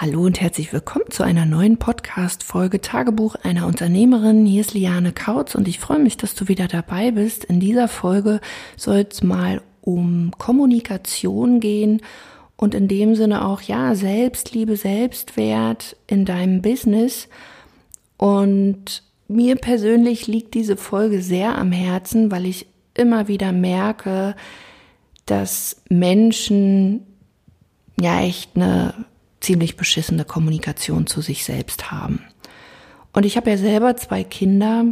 Hallo und herzlich willkommen zu einer neuen Podcast-Folge Tagebuch einer Unternehmerin. Hier ist Liane Kautz und ich freue mich, dass du wieder dabei bist. In dieser Folge soll es mal um Kommunikation gehen und in dem Sinne auch, ja, Selbstliebe, Selbstwert in deinem Business. Und mir persönlich liegt diese Folge sehr am Herzen, weil ich immer wieder merke, dass Menschen ja echt eine ziemlich beschissene Kommunikation zu sich selbst haben. Und ich habe ja selber zwei Kinder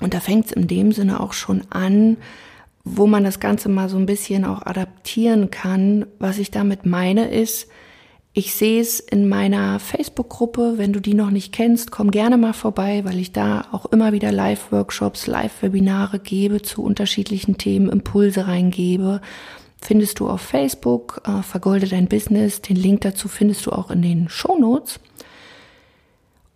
und da fängt es in dem Sinne auch schon an, wo man das Ganze mal so ein bisschen auch adaptieren kann. Was ich damit meine ist, ich sehe es in meiner Facebook-Gruppe. Wenn du die noch nicht kennst, komm gerne mal vorbei, weil ich da auch immer wieder Live-Workshops, Live-Webinare gebe zu unterschiedlichen Themen, Impulse reingebe findest du auf Facebook, äh, Vergolde dein Business. Den Link dazu findest du auch in den Show Notes.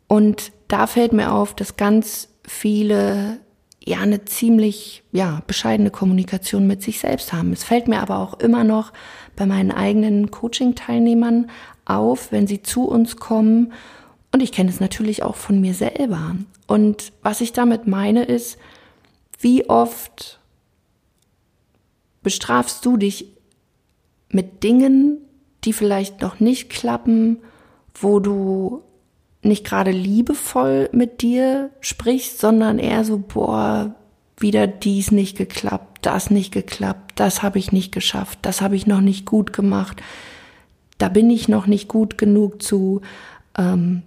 Und da fällt mir auf, dass ganz viele ja eine ziemlich ja bescheidene Kommunikation mit sich selbst haben. Es fällt mir aber auch immer noch bei meinen eigenen Coaching-Teilnehmern auf, wenn sie zu uns kommen. Und ich kenne es natürlich auch von mir selber. Und was ich damit meine ist, wie oft bestrafst du dich mit Dingen, die vielleicht noch nicht klappen, wo du nicht gerade liebevoll mit dir sprichst, sondern eher so, boah, wieder dies nicht geklappt, das nicht geklappt, das habe ich nicht geschafft, das habe ich noch nicht gut gemacht, da bin ich noch nicht gut genug zu, ähm,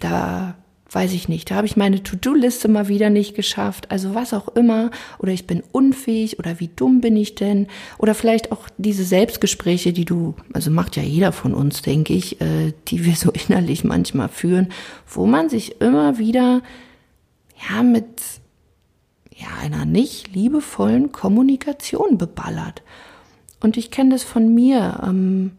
da weiß ich nicht, da habe ich meine To-Do-Liste mal wieder nicht geschafft, also was auch immer, oder ich bin unfähig oder wie dumm bin ich denn, oder vielleicht auch diese Selbstgespräche, die du, also macht ja jeder von uns, denke ich, äh, die wir so innerlich manchmal führen, wo man sich immer wieder, ja, mit ja, einer nicht liebevollen Kommunikation beballert. Und ich kenne das von mir. Ähm,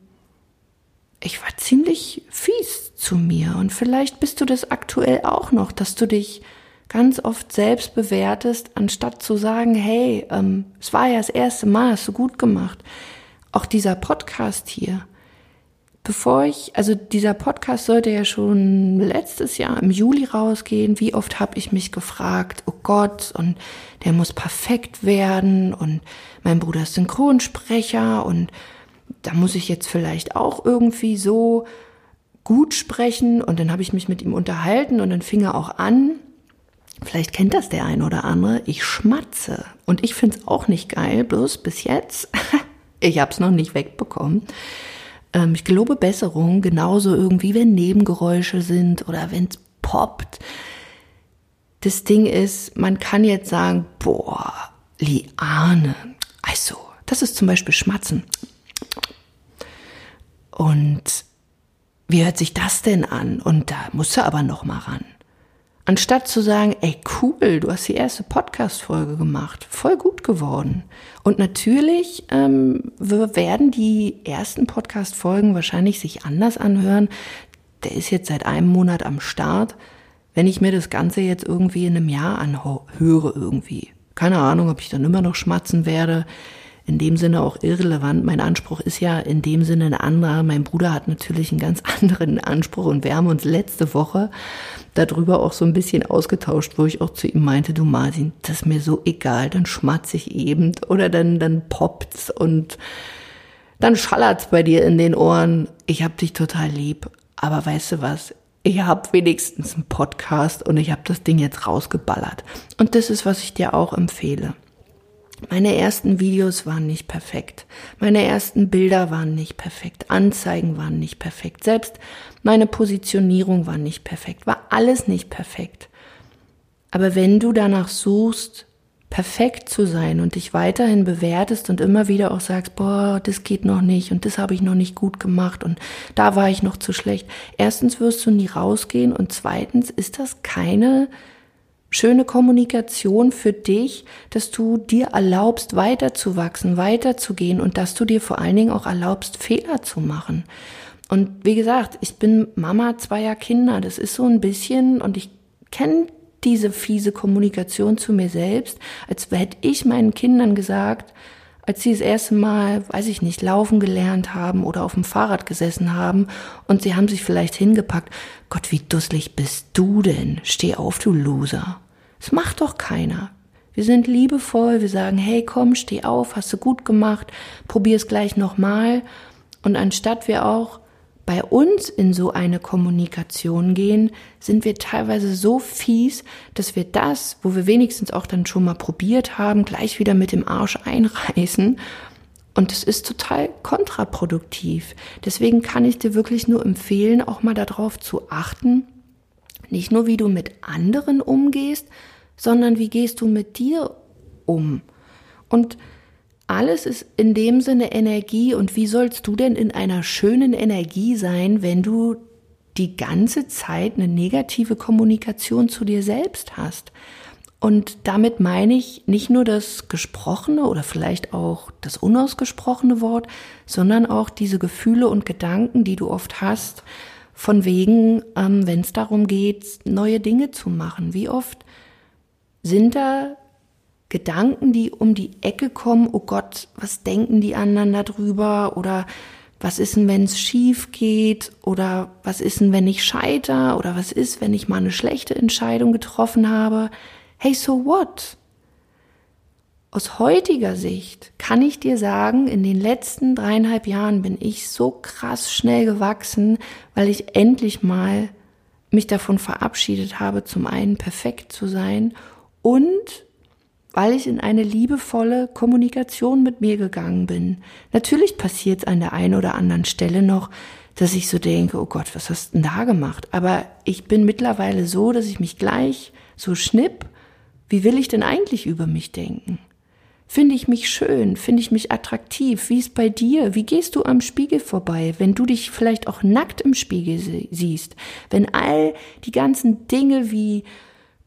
ich war ziemlich fies zu mir. Und vielleicht bist du das aktuell auch noch, dass du dich ganz oft selbst bewertest, anstatt zu sagen, hey, ähm, es war ja das erste Mal, hast du gut gemacht. Auch dieser Podcast hier. Bevor ich, also dieser Podcast sollte ja schon letztes Jahr im Juli rausgehen. Wie oft habe ich mich gefragt, oh Gott, und der muss perfekt werden und mein Bruder ist Synchronsprecher und da muss ich jetzt vielleicht auch irgendwie so gut sprechen. Und dann habe ich mich mit ihm unterhalten und dann fing er auch an. Vielleicht kennt das der ein oder andere. Ich schmatze. Und ich finde es auch nicht geil, bloß bis jetzt. ich habe es noch nicht wegbekommen. Ähm, ich gelobe Besserung, genauso irgendwie, wenn Nebengeräusche sind oder wenn es poppt. Das Ding ist, man kann jetzt sagen, boah, Liane, also, das ist zum Beispiel Schmatzen. Und wie hört sich das denn an? Und da musst du aber noch mal ran. Anstatt zu sagen, ey cool, du hast die erste Podcast-Folge gemacht, voll gut geworden. Und natürlich ähm, werden die ersten Podcast-Folgen wahrscheinlich sich anders anhören. Der ist jetzt seit einem Monat am Start. Wenn ich mir das Ganze jetzt irgendwie in einem Jahr anhöre irgendwie, keine Ahnung, ob ich dann immer noch schmatzen werde in dem Sinne auch irrelevant. Mein Anspruch ist ja in dem Sinne ein anderer. Mein Bruder hat natürlich einen ganz anderen Anspruch und wir haben uns letzte Woche darüber auch so ein bisschen ausgetauscht, wo ich auch zu ihm meinte, du Martin, das ist mir so egal, dann schmatze ich eben oder dann, dann poppt's und dann schallert's bei dir in den Ohren. Ich hab dich total lieb. Aber weißt du was? Ich hab wenigstens einen Podcast und ich hab das Ding jetzt rausgeballert. Und das ist, was ich dir auch empfehle. Meine ersten Videos waren nicht perfekt. Meine ersten Bilder waren nicht perfekt. Anzeigen waren nicht perfekt. Selbst meine Positionierung war nicht perfekt. War alles nicht perfekt. Aber wenn du danach suchst, perfekt zu sein und dich weiterhin bewertest und immer wieder auch sagst, boah, das geht noch nicht und das habe ich noch nicht gut gemacht und da war ich noch zu schlecht. Erstens wirst du nie rausgehen und zweitens ist das keine schöne Kommunikation für dich, dass du dir erlaubst, weiterzuwachsen, weiterzugehen und dass du dir vor allen Dingen auch erlaubst, Fehler zu machen. Und wie gesagt, ich bin Mama zweier Kinder. Das ist so ein bisschen, und ich kenne diese fiese Kommunikation zu mir selbst, als hätte ich meinen Kindern gesagt, als sie das erste Mal, weiß ich nicht, laufen gelernt haben oder auf dem Fahrrad gesessen haben und sie haben sich vielleicht hingepackt. Gott, wie dusselig bist du denn? Steh auf, du Loser. Das macht doch keiner. Wir sind liebevoll, wir sagen, hey, komm, steh auf, hast du gut gemacht, probier es gleich nochmal. Und anstatt wir auch bei uns in so eine Kommunikation gehen, sind wir teilweise so fies, dass wir das, wo wir wenigstens auch dann schon mal probiert haben, gleich wieder mit dem Arsch einreißen. Und es ist total kontraproduktiv. Deswegen kann ich dir wirklich nur empfehlen, auch mal darauf zu achten, nicht nur wie du mit anderen umgehst, sondern wie gehst du mit dir um. Und alles ist in dem Sinne Energie und wie sollst du denn in einer schönen Energie sein, wenn du die ganze Zeit eine negative Kommunikation zu dir selbst hast? Und damit meine ich nicht nur das gesprochene oder vielleicht auch das unausgesprochene Wort, sondern auch diese Gefühle und Gedanken, die du oft hast, von wegen, ähm, wenn es darum geht, neue Dinge zu machen. Wie oft sind da Gedanken, die um die Ecke kommen, oh Gott, was denken die anderen darüber oder was ist denn, wenn es schief geht oder was ist denn, wenn ich scheiter oder was ist, wenn ich mal eine schlechte Entscheidung getroffen habe. Hey, so what? Aus heutiger Sicht kann ich dir sagen, in den letzten dreieinhalb Jahren bin ich so krass schnell gewachsen, weil ich endlich mal mich davon verabschiedet habe, zum einen perfekt zu sein und weil ich in eine liebevolle Kommunikation mit mir gegangen bin. Natürlich passiert es an der einen oder anderen Stelle noch, dass ich so denke, oh Gott, was hast du denn da gemacht? Aber ich bin mittlerweile so, dass ich mich gleich so schnipp, wie will ich denn eigentlich über mich denken? Finde ich mich schön? Finde ich mich attraktiv? Wie ist bei dir? Wie gehst du am Spiegel vorbei, wenn du dich vielleicht auch nackt im Spiegel siehst? Wenn all die ganzen Dinge wie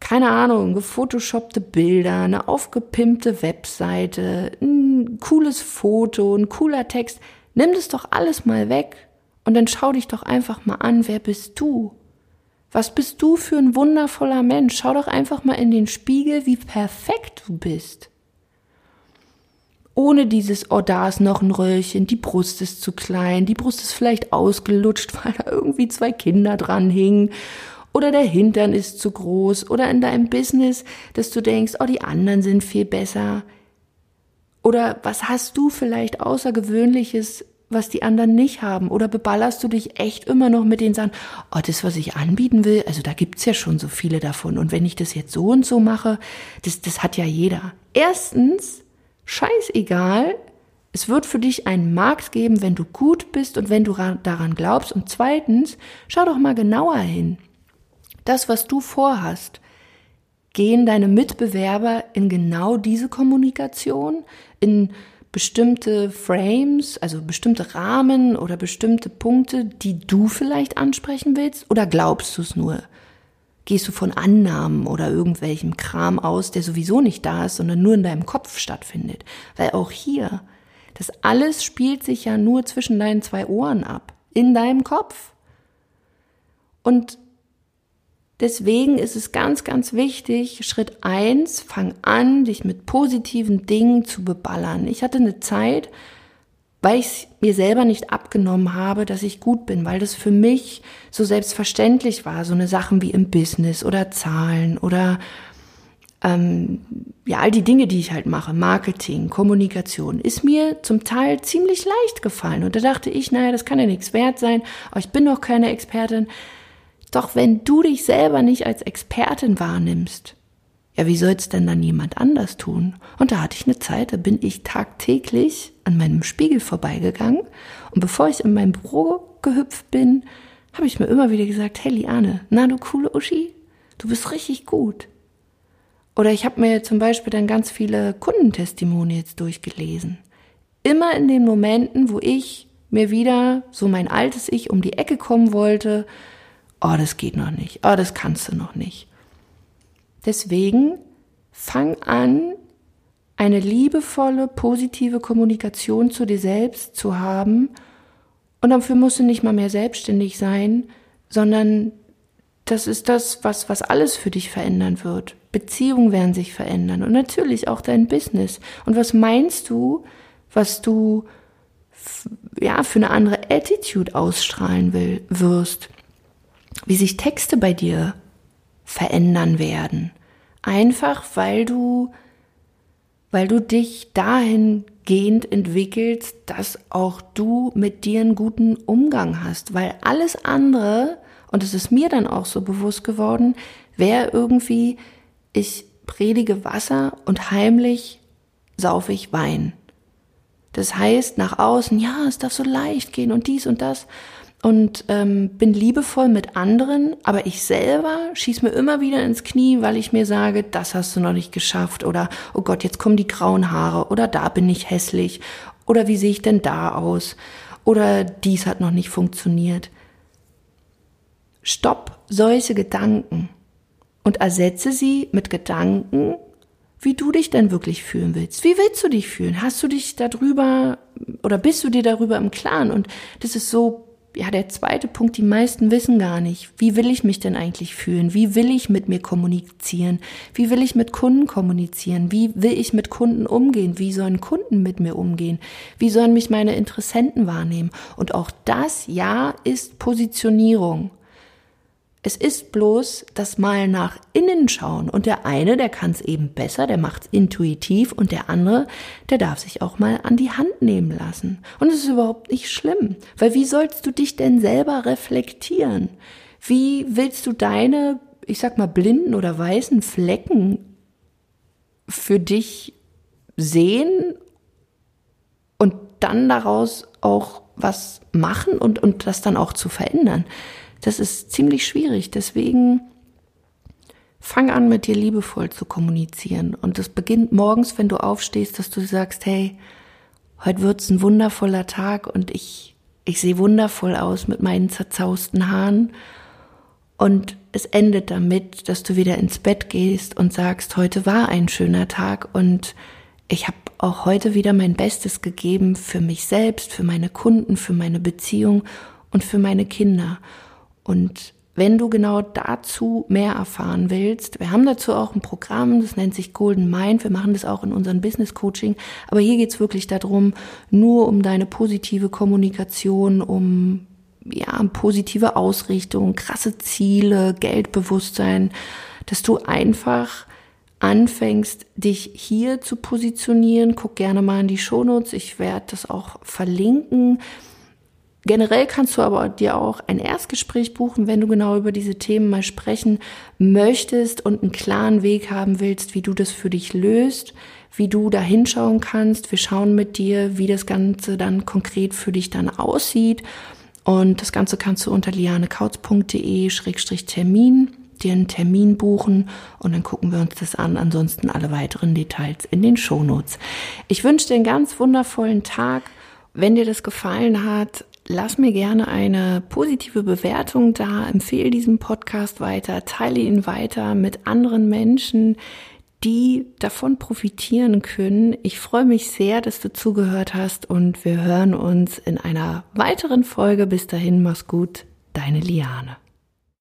keine Ahnung, gefotoshoppte Bilder, eine aufgepimpte Webseite, ein cooles Foto, ein cooler Text. Nimm das doch alles mal weg und dann schau dich doch einfach mal an, wer bist du? Was bist du für ein wundervoller Mensch? Schau doch einfach mal in den Spiegel, wie perfekt du bist. Ohne dieses, oh, da ist noch ein Röllchen, die Brust ist zu klein, die Brust ist vielleicht ausgelutscht, weil da irgendwie zwei Kinder dran hingen oder der Hintern ist zu groß oder in deinem Business, dass du denkst, oh, die anderen sind viel besser. Oder was hast du vielleicht Außergewöhnliches, was die anderen nicht haben? Oder beballerst du dich echt immer noch mit den Sachen, oh, das, was ich anbieten will, also da gibt's ja schon so viele davon. Und wenn ich das jetzt so und so mache, das, das hat ja jeder. Erstens, scheißegal, es wird für dich einen Markt geben, wenn du gut bist und wenn du daran glaubst. Und zweitens, schau doch mal genauer hin das, was du vorhast, gehen deine Mitbewerber in genau diese Kommunikation, in bestimmte Frames, also bestimmte Rahmen oder bestimmte Punkte, die du vielleicht ansprechen willst? Oder glaubst du es nur? Gehst du von Annahmen oder irgendwelchem Kram aus, der sowieso nicht da ist, sondern nur in deinem Kopf stattfindet? Weil auch hier, das alles spielt sich ja nur zwischen deinen zwei Ohren ab, in deinem Kopf. Und Deswegen ist es ganz, ganz wichtig, Schritt eins, fang an, dich mit positiven Dingen zu beballern. Ich hatte eine Zeit, weil ich es mir selber nicht abgenommen habe, dass ich gut bin, weil das für mich so selbstverständlich war, so eine Sachen wie im Business oder Zahlen oder ähm, ja, all die Dinge, die ich halt mache, Marketing, Kommunikation, ist mir zum Teil ziemlich leicht gefallen. Und da dachte ich, naja, das kann ja nichts wert sein, aber ich bin noch keine Expertin. Doch wenn du dich selber nicht als Expertin wahrnimmst, ja, wie soll es denn dann jemand anders tun? Und da hatte ich eine Zeit, da bin ich tagtäglich an meinem Spiegel vorbeigegangen und bevor ich in mein Büro gehüpft bin, habe ich mir immer wieder gesagt, hey Liane, na du coole Uschi, du bist richtig gut. Oder ich habe mir zum Beispiel dann ganz viele Kundentestimonials durchgelesen. Immer in den Momenten, wo ich mir wieder so mein altes Ich um die Ecke kommen wollte oh, das geht noch nicht, oh, das kannst du noch nicht. Deswegen fang an, eine liebevolle, positive Kommunikation zu dir selbst zu haben. Und dafür musst du nicht mal mehr selbstständig sein, sondern das ist das, was, was alles für dich verändern wird. Beziehungen werden sich verändern und natürlich auch dein Business. Und was meinst du, was du ja für eine andere Attitude ausstrahlen will, wirst, wie sich Texte bei dir verändern werden. Einfach weil du weil du dich dahingehend entwickelst, dass auch du mit dir einen guten Umgang hast, weil alles andere, und es ist mir dann auch so bewusst geworden, wäre irgendwie, ich predige Wasser und heimlich saufe ich Wein. Das heißt, nach außen, ja, es darf so leicht gehen und dies und das und ähm, bin liebevoll mit anderen, aber ich selber schieß mir immer wieder ins Knie, weil ich mir sage, das hast du noch nicht geschafft oder oh Gott, jetzt kommen die grauen Haare oder da bin ich hässlich oder wie sehe ich denn da aus oder dies hat noch nicht funktioniert. Stopp solche Gedanken und ersetze sie mit Gedanken, wie du dich denn wirklich fühlen willst. Wie willst du dich fühlen? Hast du dich darüber oder bist du dir darüber im Klaren? Und das ist so ja, der zweite Punkt, die meisten wissen gar nicht, wie will ich mich denn eigentlich fühlen? Wie will ich mit mir kommunizieren? Wie will ich mit Kunden kommunizieren? Wie will ich mit Kunden umgehen? Wie sollen Kunden mit mir umgehen? Wie sollen mich meine Interessenten wahrnehmen? Und auch das, ja, ist Positionierung. Es ist bloß das Mal nach innen schauen. Und der eine, der kann es eben besser, der macht es intuitiv und der andere, der darf sich auch mal an die Hand nehmen lassen. Und es ist überhaupt nicht schlimm, weil wie sollst du dich denn selber reflektieren? Wie willst du deine, ich sag mal, blinden oder weißen Flecken für dich sehen und dann daraus auch was machen und, und das dann auch zu verändern? Das ist ziemlich schwierig. Deswegen fang an, mit dir liebevoll zu kommunizieren. Und das beginnt morgens, wenn du aufstehst, dass du sagst, hey, heute wird's ein wundervoller Tag und ich, ich sehe wundervoll aus mit meinen zerzausten Haaren. Und es endet damit, dass du wieder ins Bett gehst und sagst, heute war ein schöner Tag und ich habe auch heute wieder mein Bestes gegeben für mich selbst, für meine Kunden, für meine Beziehung und für meine Kinder. Und wenn du genau dazu mehr erfahren willst, wir haben dazu auch ein Programm, das nennt sich Golden Mind. Wir machen das auch in unserem Business Coaching. Aber hier geht's wirklich darum, nur um deine positive Kommunikation, um ja, positive Ausrichtung, krasse Ziele, Geldbewusstsein, dass du einfach anfängst, dich hier zu positionieren. Guck gerne mal in die Shownotes. Ich werde das auch verlinken. Generell kannst du aber dir auch ein Erstgespräch buchen, wenn du genau über diese Themen mal sprechen möchtest und einen klaren Weg haben willst, wie du das für dich löst, wie du da hinschauen kannst. Wir schauen mit dir, wie das Ganze dann konkret für dich dann aussieht. Und das Ganze kannst du unter lianekautz.de-termin dir einen Termin buchen und dann gucken wir uns das an. Ansonsten alle weiteren Details in den Shownotes. Ich wünsche dir einen ganz wundervollen Tag. Wenn dir das gefallen hat, lass mir gerne eine positive Bewertung da, empfehle diesen Podcast weiter, teile ihn weiter mit anderen Menschen, die davon profitieren können. Ich freue mich sehr, dass du zugehört hast und wir hören uns in einer weiteren Folge. Bis dahin, mach's gut, deine Liane.